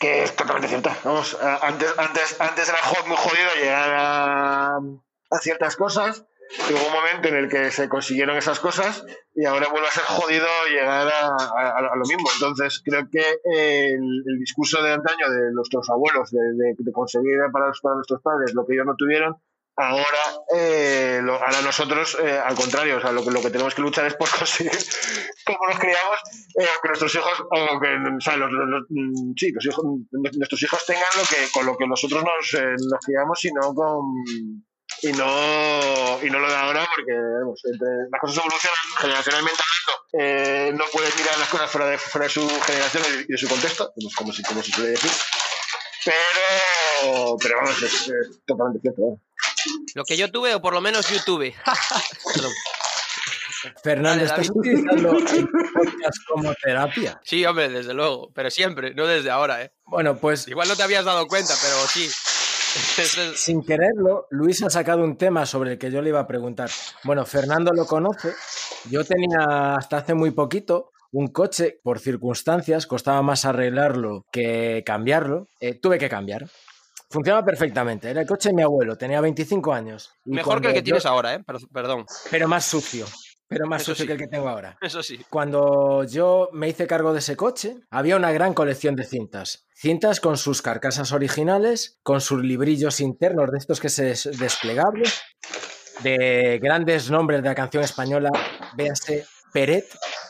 que es totalmente cierta. Vamos, antes, antes, antes era muy jodido llegar a, a ciertas cosas. Hubo un momento en el que se consiguieron esas cosas y ahora vuelve a ser jodido llegar a, a- a lo mismo. Entonces, creo que el, el discurso de antaño de nuestros abuelos, de, de- de conseguir para, para nuestros padres lo que ellos no tuvieron, ahora, eh, lo- ahora nosotros, eh, al contrario, o sea, lo lo que tenemos que luchar es por conseguir, como nos criamos, eh, que nuestros hijos, o que, o sea, los, los- mm, sí, los hijos, nuestros hijos tengan lo que, con lo que nosotros nos, eh, nos criamos y no con y no y no lo de ahora porque vamos, entre, las cosas evolucionan generacionalmente hablando eh, no puedes mirar las cosas fuera de, fuera de su generación y de su contexto como, como, se, como se suele decir pero pero vamos es, es totalmente cierto ¿eh? Lo que yo tuve, o por lo menos yo tuve. Perdón. Fernando, ¿estás David. utilizando el podcast como terapia? Sí, hombre, desde luego, pero siempre, no desde ahora, ¿eh? Bueno, pues Igual no te habías dado cuenta, pero sí. Sin quererlo, Luis ha sacado un tema sobre el que yo le iba a preguntar. Bueno, Fernando lo conoce. Yo tenía hasta hace muy poquito un coche, por circunstancias, costaba más arreglarlo que cambiarlo. Eh, tuve que cambiar. Funcionaba perfectamente. Era el coche de mi abuelo, tenía 25 años. Y Mejor que el que tienes ahora, ¿eh? Per- Perdón, Pero más sucio. Pero más Eso sucio sí. que el que tengo ahora. eso sí. Cuando yo me hice cargo de ese coche, había una gran colección de cintas. Cintas con sus carcasas originales, con sus librillos internos de estos que se des- desplegables, de grandes nombres de la canción española, véase Peret,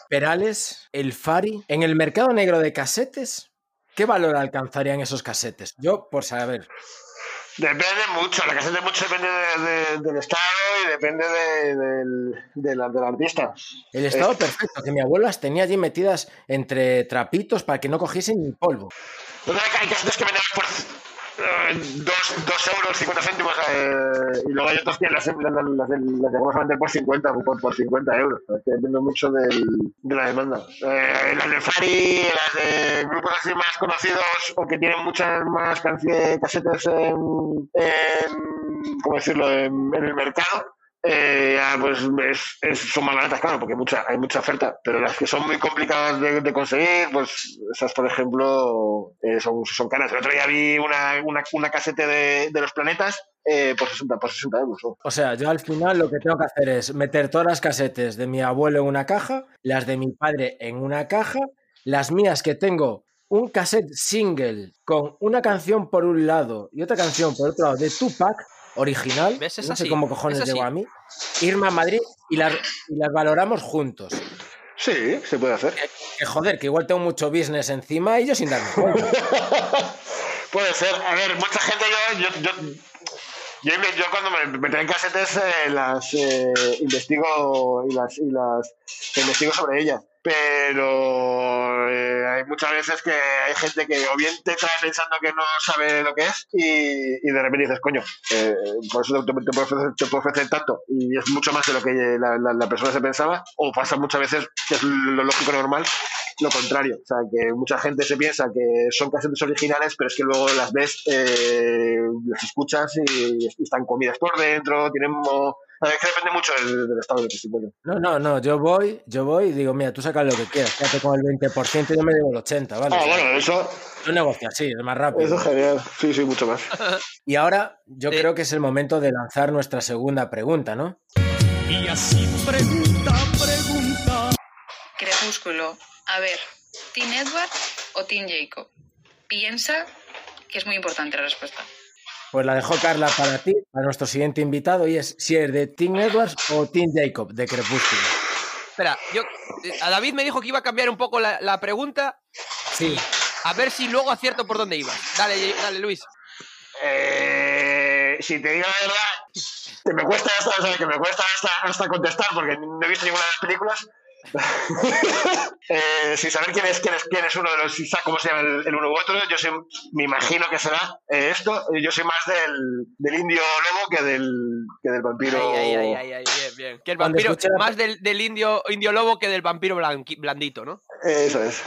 Perales, El Fari. En el mercado negro de casetes, ¿qué valor alcanzarían esos casetes? Yo, por saber. Depende mucho, la caseta mucho depende de- de- del estado y depende de- del, de la- del artista. El estado perfecto, que mi abuelo las tenía allí metidas entre trapitos para que no cogiesen ni polvo. Hay que por eh, dos, dos euros, 50 céntimos, eh, y luego hay otras que las, las, las, las, las llegamos por 50, por, por 50 euros. Depende mucho del, de la demanda. Eh, las de Fari, las de grupos así más conocidos o que tienen muchas más canciones, casetas en, en, ¿cómo decirlo?, en, en el mercado. Eh, ya, pues es- es- son más baratas, claro, porque mucha, hay mucha oferta, pero las que son muy complicadas de, conseguir, pues esas, por ejemplo, eh, son, son caras. El otro día vi una, una, una casete de, de los planetas eh, por, 60, por 60 euros. O sea, yo al final lo que tengo que hacer es meter todas las casetes de mi abuelo en una caja, las de mi padre en una caja, las mías que tengo un cassette single con una canción por un lado y otra canción por otro lado de Tupac original, ¿Ves? Es no sé así, cómo cojones llegó a mí, irme a Madrid y las, y las valoramos juntos. Sí, se puede hacer. Que joder, que igual tengo mucho business encima y yo sin darme cuenta. Puede ser. A ver, mucha gente yo... yo, yo yo, inve- yo cuando me, me traen casetes eh, las eh, investigo y las, y las investigo sobre ellas. Pero eh, hay muchas veces que hay gente que o bien te trae pensando que no sabe lo que es y, y de repente dices, coño, eh, por eso te, puedo ofrecer, te puedo ofrecer tanto y es mucho más de lo que la, la- persona se pensaba. O pasa muchas veces, que es lo lógico normal, lo contrario. O sea, que mucha gente se piensa que son canciones originales, pero es que luego las ves, eh, las escuchas y, están comidas por dentro, tienen... Es que depende mucho del, del estado del testimonio. No, no, no, yo voy, yo voy y digo, mira, tú sacas lo que quieras, quédate con el 20% y yo me llevo el 80%, ¿vale? Ah, bueno, eso, Yo negocio así, es más rápido. eso es genial. Sí, sí, mucho más. Y ahora yo Sí. creo que es el momento de lanzar nuestra segunda pregunta, ¿no? Y así pregunta, pregunta. Crepúsculo. A ver, ¿Team Edward o Team Jacob? Piensa que es muy importante la respuesta. Pues la dejó Carla para ti, para nuestro siguiente invitado, y es si es de Team Edwards o Team Jacob de Crepúsculo. Espera, yo, eh, a David me dijo que iba a cambiar un poco la, la pregunta, Sí, a ver si luego acierto por dónde iba. Dale, dale, Luis. Eh, si te digo la verdad, que me cuesta hasta, o sea, que me cuesta hasta, hasta contestar porque no he visto ninguna de las películas. eh, sin saber quién es, quién es, quién es uno de los, cómo se llama el, el uno u otro, yo me imagino que será eh, esto. Yo soy más del, del indio lobo que del, que del vampiro. Ay, ay, ay, ay, ay, bien, bien. Que el vampiro, más del, del indio, indio lobo que del vampiro blanqui- blandito, ¿no? Eh, Eso es.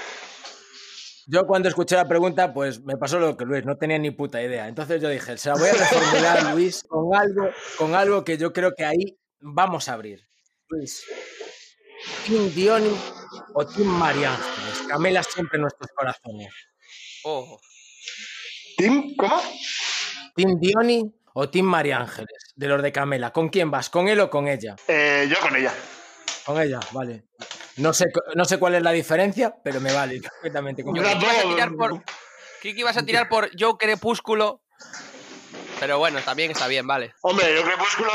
yo cuando escuché la pregunta, pues me pasó lo que Luis, no tenía ni puta idea. Entonces yo dije, se la voy a reformular, Luis, con algo, con algo que yo creo que ahí vamos a abrir. Luis, ¿Team Diony o Team María Ángeles? Camela siempre en nuestros corazones. Ojo. ¿Tim? ¿Cómo? ¿Team Diony o Team María Ángeles? De los de Camela. ¿Con quién vas? ¿Con él o con ella? Eh, yo con ella. Con ella, vale. No sé, no sé cuál es la diferencia, pero me vale perfectamente. con Yo Yo creí que ibas a tirar por. Creí que ibas a tirar por Yo Crepúsculo. Pero bueno, también está bien, vale. Hombre, yo Crepúsculo,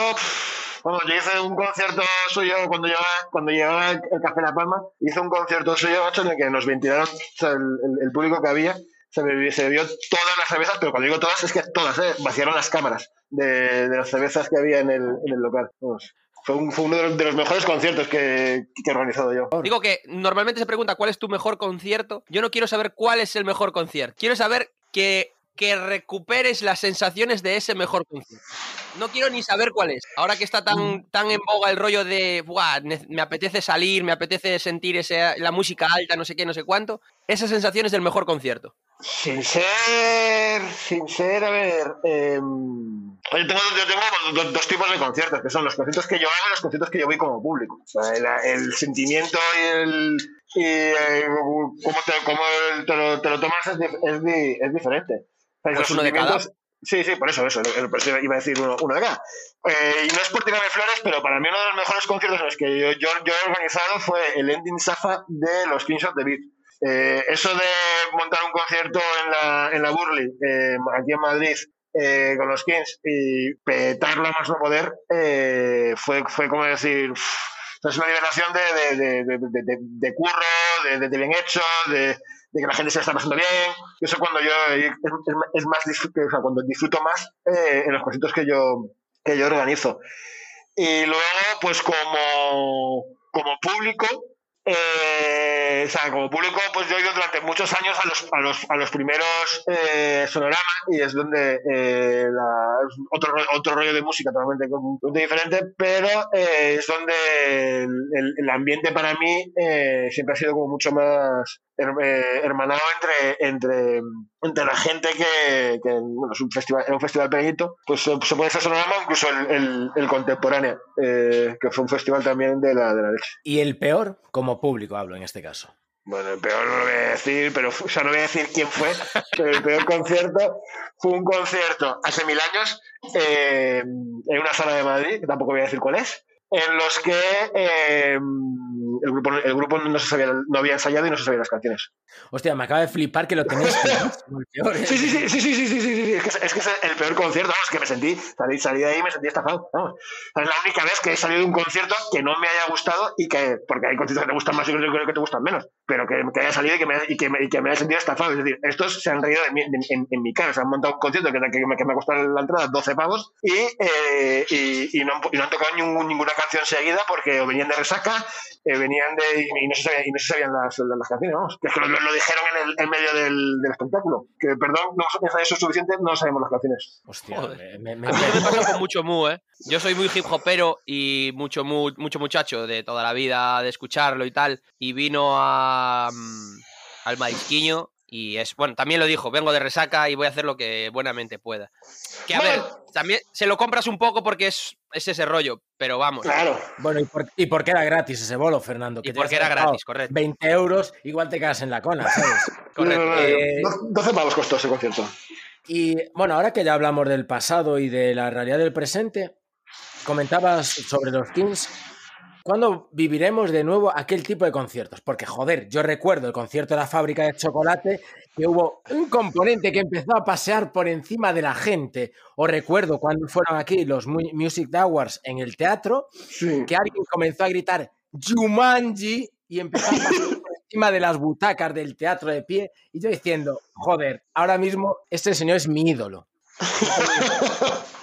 vamos, yo hice un concierto suyo cuando llegaba, cuando llegaba el Café La Palma, hice un concierto suyo, en el que nos ventilaron el, público que había, se bebió, se bebió todas las cervezas, pero cuando digo todas, es que todas, ¿eh? vaciaron las cámaras de, las cervezas que había en el, en el local. Fue, un- fue uno de los, de mejores conciertos que, que he organizado yo. Digo que normalmente se pregunta cuál es tu mejor concierto. Yo no quiero saber cuál es el mejor concierto. Quiero saber que, que recuperes las sensaciones de ese mejor concierto. No quiero ni saber cuál es. Ahora que está tan, tan en boga el rollo de, "Buah, me apetece salir, me apetece sentir ese, la música alta, no sé qué, no sé cuánto. Esas sensaciones del mejor concierto. Sin ser, sin ser, a ver, eh, yo tengo, yo tengo dos, dos tipos de conciertos, que son los conciertos que yo hago y los conciertos que yo voy como público. O sea, el, el sentimiento y el y eh, cómo, te, cómo te, lo, te lo tomas es, es, di- es diferente. Pues los uno de cada. Sí, sí, por eso, eso, eso iba a decir uno, uno de cada. Eh, y no es por tirarme flores, pero para mí uno de los mejores conciertos en los que yo, yo, yo he organizado fue el Ending Safa de los Kings of the Beat. Eh, eso de montar un concierto en la, en la Burley, eh, aquí en Madrid, eh, con los Kings y petarlo a más no poder, eh, fue, fue como decir, uff, es una liberación de, de, de, de, curro, de bien hecho, de, que la gente se está pasando bien. Eso cuando yo es, más disfruto, o sea, cuando disfruto más eh, en los conciertos que yo, que yo organizo. Y luego, pues como, como público, eh, o sea, como público, pues yo he ido durante muchos años a los, a los, a los primeros eh, Sonorama y es donde eh, es otro, ro- otro rollo de música totalmente, diferente, pero es donde el, ambiente para mí siempre ha sido como mucho más hermanado entre, entre, entre la gente que, que, bueno, es un festival, era un festival pequeñito, pues se, se puede ser Sonorama, incluso el, el, el contemporáneo, eh, que fue un festival también de la, de la leche. Y el peor, como público hablo en este caso. Bueno, el peor no lo voy a decir, pero o sea, no voy a decir quién fue, pero el peor concierto fue un concierto hace mil años eh, en una sala de Madrid, que tampoco voy a decir cuál es, en los que eh, el grupo, el grupo no, se sabía, no había ensayado y no se sabían las canciones. Hostia, me acaba de flipar que lo tenéis peor, ¿eh? Sí, sí, sí, sí, sí, sí, sí, sí, Es, que, es- que es el peor concierto, vamos, que me sentí, salí, salí de ahí y me sentí estafado, vamos. Es la única vez que he salido de un concierto que no me haya gustado y que, porque hay conciertos que te gustan más y otros que te gustan menos, pero que, que haya salido y que, me, y, que me, y que me haya sentido estafado. Es decir, estos se han reído de mí, de- en, en mi cara, se han montado un concierto que, que, me, que me ha costado la entrada 12 pavos y, eh, y, y no, han, y no han tocado ningún- ninguna canción seguida porque o venían de resaca, eh, venían de. y no se sabían, y no se sabían las, las canciones, vamos. Que es que lo, lo dijeron en, el, en medio del, del espectáculo. Que, perdón, no pensáis eso es suficiente, no sabemos las canciones. Hostia, Joder. me, me- A mí me- me pasa con mucho mu, ¿eh? Yo soy muy hip hopero y mucho mu- mucho muchacho de toda la vida de escucharlo y tal. Y vino a, mm, al marisquiño y es, bueno, también lo dijo, vengo de resaca y voy a hacer lo que buenamente pueda. Que a ver, también se lo compras un poco porque es, es ese rollo, pero vamos. Claro. Bueno, ¿y por, y por qué era gratis ese bolo, Fernando? Y Que porque era gratis, correcto. 20 euros, igual te quedas en la cona, ¿sabes? Correcto. No, no, no, Eh, do- 12 pavos costó ese concierto. Y bueno, ahora que ya hablamos del pasado y de la realidad del presente, comentabas sobre los Kings. ¿Cuándo viviremos de nuevo aquel tipo de conciertos? Porque, joder, yo recuerdo el concierto de la fábrica de chocolate que hubo un componente que empezó a pasear por encima de la gente. O recuerdo cuando fueron aquí los Mu- Music Awards en el teatro, Sí. que alguien comenzó a gritar Jumanji y empezó a pasar por encima de las butacas del teatro de pie. Y yo diciendo, joder, ahora mismo este señor es mi ídolo.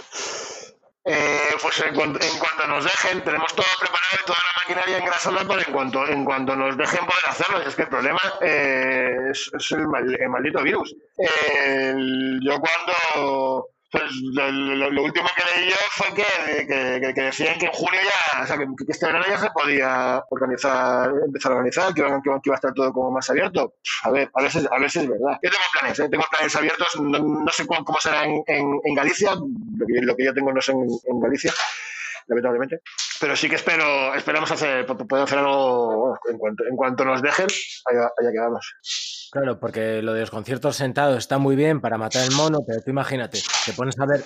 Eh, pues en cuanto, nos dejen, tenemos todo preparado y toda la maquinaria engrasada para en cuanto, en cuanto nos dejen poder hacerlo. Es que el problema eh, es, el, mal- el maldito virus. Eh, yo cuando... Pues lo, último que leí yo fue que, que- decían que en junio ya, o sea, que, este verano ya se podía organizar, empezar a organizar, que, iba- que iba a estar todo como más abierto. A ver, a veces, a veces es verdad. Yo tengo planes, ¿eh? tengo planes abiertos, no, no sé cómo, cómo será en, Galicia, lo que, yo tengo no es en, Galicia, lamentablemente. Pero sí que espero, esperamos hacer, po- poder hacer algo en, cuanto, en cuanto nos dejen, allá, allá. Claro, porque lo de los conciertos sentados está muy bien para matar el mono, pero tú imagínate, te pones a ver,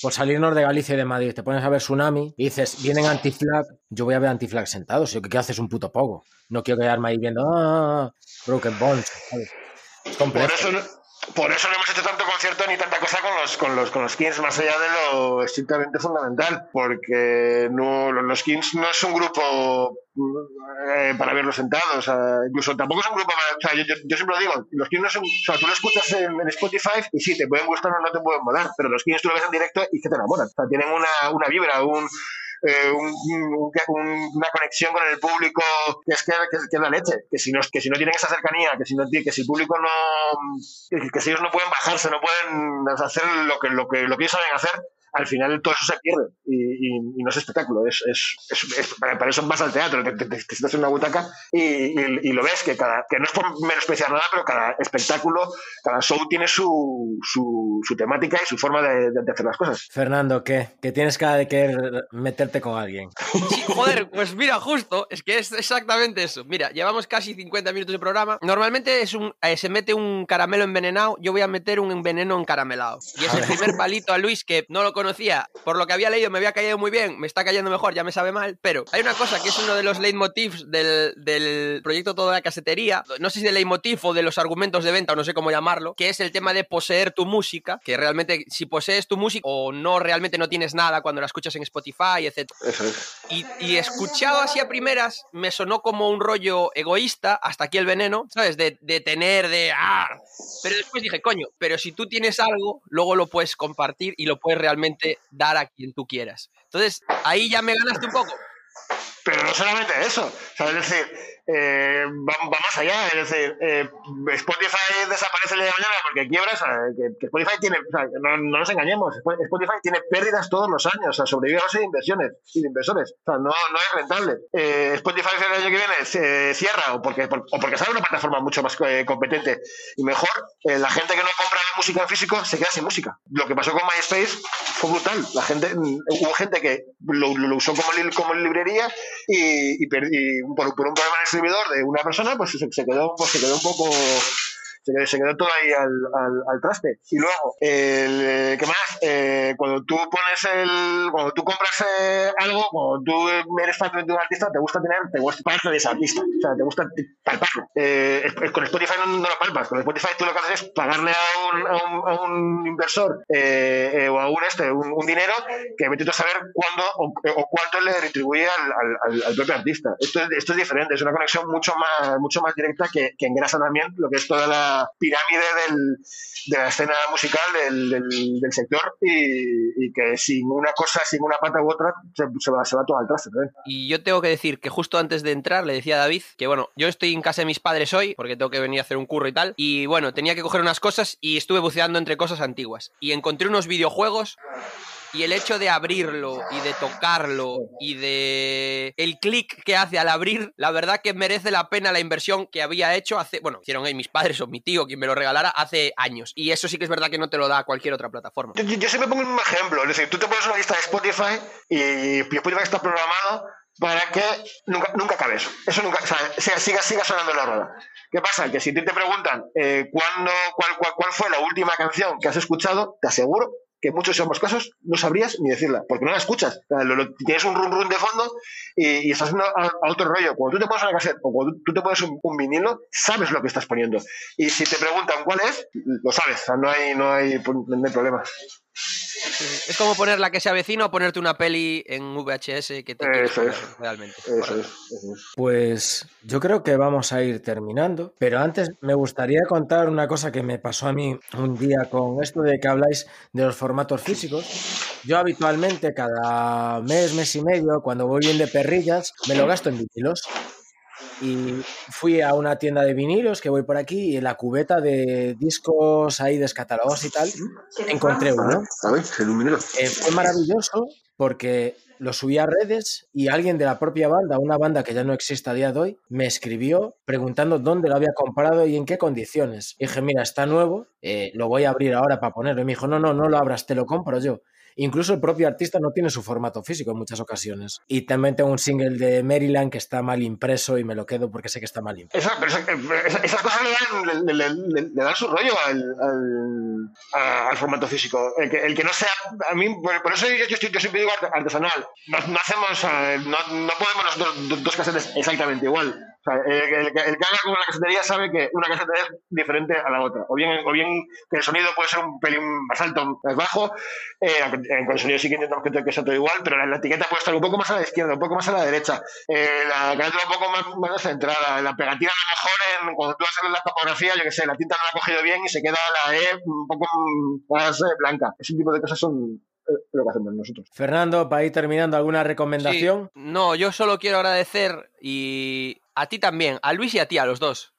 por salirnos de Galicia y de Madrid, te pones a ver Tsunami y dices, vienen anti-flag, yo voy a ver anti-flag sentados, yo que haces un puto pogo. No quiero quedarme ahí viendo, ah, Broken Bones, ¿sabes? Es Por complejo. eso, no- por eso no hemos hecho tanto concierto ni tanta cosa con los, con los, con los Kings, más allá de lo estrictamente fundamental, porque no, los Kings no es un grupo eh, para verlos sentados, o incluso tampoco es un grupo para, o sea, yo, yo- siempre lo digo, los Kings no son, o sea, tú lo escuchas en, en Spotify y sí, te pueden gustar o no te pueden molar, pero los Kings tú lo ves en directo y que te enamoran, o sea, tienen una, una vibra, un, eh, un- un- un- una conexión con el público que es que, que, que es la leche que si no que si no tienen esa cercanía que si no que si el público no que, si ellos no pueden bajarse no pueden hacer lo que lo que lo que ellos hacer al final todo eso se pierde y, y- y no es espectáculo es, es, es- es- para, para eso vas al teatro te, te- te- te sientas en una butaca y, y- y lo ves que cada que no es por menospreciar nada pero cada espectáculo cada show tiene su, su, su temática y su forma de, de- de hacer las cosas Fernando, ¿qué? Que tienes cara de querer meterte con alguien. Sí, joder, pues mira, justo, es que es exactamente eso. Mira, llevamos casi 50 minutos de programa. Normalmente es un, eh, se mete un caramelo envenenado, yo voy a meter un veneno encaramelado. Y es el primer palito a Luis que no lo conocía. Por lo que había leído me había caído muy bien, me está cayendo mejor, ya me sabe mal. Pero hay una cosa que es uno de los leitmotivs del, del proyecto Toda la Casetería. No sé si de leitmotiv o de los argumentos de venta o no sé cómo llamarlo, que es el tema de poseer tu música, que realmente si posees tu música o no realmente no tienes nada cuando la escuchas en Spotify, etc. Y, y escuchado así a primeras, me sonó como un rollo egoísta, hasta aquí el veneno, ¿sabes? De, de tener, de... ¡ah! Pero después dije, coño, pero si tú tienes algo, luego lo puedes compartir y lo puedes realmente dar a quien tú quieras. Entonces, ahí ya me ganaste un poco. Pero no solamente eso, sea, es decir, eh, va, va más allá, es decir, eh, Spotify desaparece el día de mañana porque quiebra, o sea, que, que Spotify tiene, o sea, no, no nos engañemos, Spotify tiene pérdidas todos los años, o sea, sobrevive a de inversiones y de inversores, o sea, no, no es rentable. Eh, Spotify el año que viene se cierra o porque, por- o porque sale una plataforma mucho más eh, competente y mejor, eh, la gente que no compra música en físico se queda sin música. Lo que pasó con MySpace fue brutal, la gente, mm, hubo gente que lo, lo usó como, li- como librería y, y per- y por, por un problema en de una persona, pues se quedó, pues se quedó un poco. Se se quedó todo ahí al, al- al traste. Y luego, el, eh, ¿qué más? Eh, cuando tú pones el. Cuando tú compras eh, algo, cuando tú eres fan de un artista, te gusta tener. Te gusta parte de ese artista. O sea, te gusta palparlo. Eh, con Spotify no, lo palpas. Con Spotify tú lo que haces es pagarle a un, a un, a un inversor eh, eh, o a un, este, un, dinero que vete a saber cuándo o, o cuánto le retribuye al, al- propio artista. Esto es, esto es diferente, es una conexión mucho más, mucho más directa que, que engrasa también lo que es toda la pirámide de la escena musical del, sector y, que sin una cosa, sin una pata u otra, se, va, se va todo al traste también. Y yo tengo que decir que justo antes de entrar le decía a David que, bueno, yo estoy en casa de mis padres hoy porque tengo que venir a hacer un curro y tal. Y bueno, tenía que coger unas cosas y estuve buceando entre cosas antiguas. Y encontré unos videojuegos y el hecho de abrirlo y de tocarlo y de el clic que hace al abrir, la verdad que merece la pena la inversión que había hecho hace, bueno, hicieron ahí mis padres o mi tío quien me lo regalara hace años. Y eso sí que es verdad que no te lo da cualquier otra plataforma. Yo, yo- siempre pongo un ejemplo, es decir, tú te pones una lista de Spotify y Spotify está programado para que nunca, nunca acabes. Eso nunca, o sea, siga, siga, sonando la rueda. ¿Qué pasa? Que si te preguntan eh, ¿cuándo, cuál, cuál, cuál fue la última canción que has escuchado, te aseguro que muchos esos casos no sabrías ni decirla, porque no la escuchas. Tienes un run run de fondo y, estás a, a otro rollo. Cuando tú te pones una cassette o cuando tú te pones un, vinilo, sabes lo que estás poniendo. Y si te preguntan cuál es, lo sabes. No hay, no hay, no Es como poner la que se avecina o ponerte una peli en VHS que te Eso es. realmente. Eso es, eso es. Pues yo creo que vamos a ir terminando, pero antes me gustaría contar una cosa que me pasó a mí un día con esto de que habláis de los formatos físicos. Yo habitualmente cada mes, mes y medio, cuando voy bien de perrillas, me lo gasto en vinilos. Y fui a una tienda de vinilos que voy por aquí y en la cubeta de discos ahí descatalogados y tal, encontré uno. Eh, fue maravilloso porque lo subí a redes y alguien de la propia banda, una banda que ya no existe a día de hoy, me escribió preguntando dónde lo había comprado y en qué condiciones. Y dije, mira, está nuevo, eh, lo voy a abrir ahora para ponerlo. Y me dijo, no, no, no lo abras, te lo compro yo. Incluso el propio artista no tiene su formato físico en muchas ocasiones. Y también tengo un single de Maryland que está mal impreso y me lo quedo porque sé que está mal impreso. Esa- esa- esa- esas cosas le dan, le, le- le- dan su rollo al, al, al formato físico. El que, el que no sea, a mí, por, eso yo, yo, yo siempre digo arte- artesanal. No, no hacemos, eh, no, no podemos los dos, dos casetes exactamente igual. O sea, el, el que- el que haga con una casetería sabe que una caseta es diferente a la otra. O bien, o bien que el sonido puede ser un pelín más alto, más bajo. eh, aunque- eh, con el sonido sí que intentamos que, que sea todo igual, pero la, la etiqueta puede estar un poco más a la izquierda, un poco más a la derecha. eh, la carátula un poco más, más centrada. La pegatina a lo mejor en, cuando tú haces la topografía, yo que sé, la tinta no la ha cogido bien y se queda la E un poco más eh, blanca. Ese tipo de cosas son eh, lo que hacemos nosotros. Fernando, para ir terminando, ¿alguna recomendación? Sí. No, yo solo quiero agradecer y a ti también, a Luis y a ti, a los dos,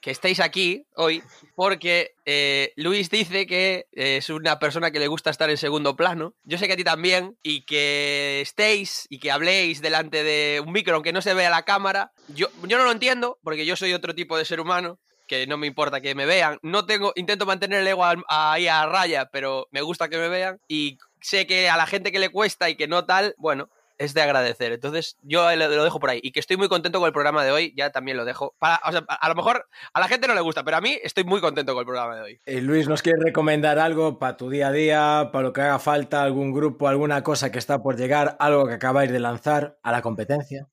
que estéis aquí hoy, porque eh, Luis dice que eh, es una persona que le gusta estar en segundo plano. Yo sé que a ti también, y que estéis y que habléis delante de un micro, aunque no se vea la cámara. Yo, yo no lo entiendo, porque yo soy otro tipo de ser humano que no me importa que me vean. No tengo, intento mantener el ego ahí a raya, pero me gusta que me vean. Y sé que a la gente que le cuesta y que no tal, bueno, es de agradecer. Entonces, yo lo, lo dejo por ahí. Y que estoy muy contento con el programa de hoy, ya también lo dejo. Para, o sea, a lo mejor a la gente no le gusta, pero a mí estoy muy contento con el programa de hoy. Eh, Luis, ¿nos quieres recomendar algo para tu día a día, para lo que haga falta, algún grupo, alguna cosa que está por llegar, algo que acabáis de lanzar a la competencia?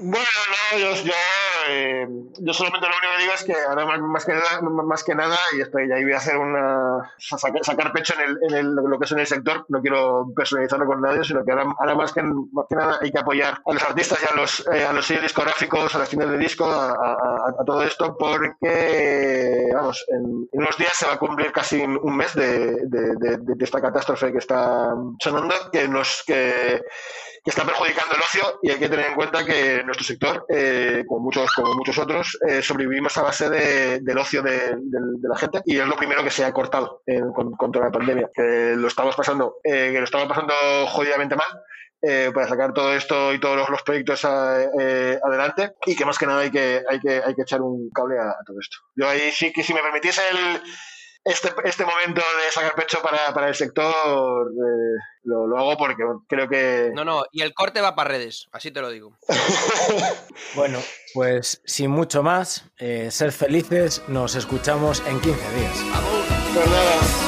Bueno, no, yo, yo, eh, yo solamente lo único que digo es que ahora más, más que nada, más que nada y estoy ahí voy a hacer una sacar, pecho en, el, en el, lo que es en el sector. No quiero personalizarlo con nadie, sino que ahora, ahora más, que, más que nada hay que apoyar a los artistas y a los, eh, a los sellos discográficos, a las tiendas de disco, a, todo esto, porque vamos, en, en unos días se va a cumplir casi un mes de, esta catástrofe que está sonando, que nos que que está perjudicando el ocio y hay que tener en cuenta que nuestro sector, eh, como, muchos, como muchos otros, eh, sobrevivimos a base de- del ocio de, de- de la gente y es lo primero que se ha cortado eh, con, con toda la pandemia. Que lo estamos pasando, eh, que lo estamos pasando jodidamente mal. eh, para sacar todo esto y todos los, los proyectos a- eh, adelante y que más que nada hay que, hay que, hay que echar un cable a, a todo esto. Yo ahí sí que si me permitís el, este, este momento de sacar pecho para, para el sector, eh, lo, lo hago porque creo que... No, no, y el corte va para redes, así te lo digo. Bueno, pues sin mucho más, eh, ser felices, nos escuchamos en 15 días. Pues nada,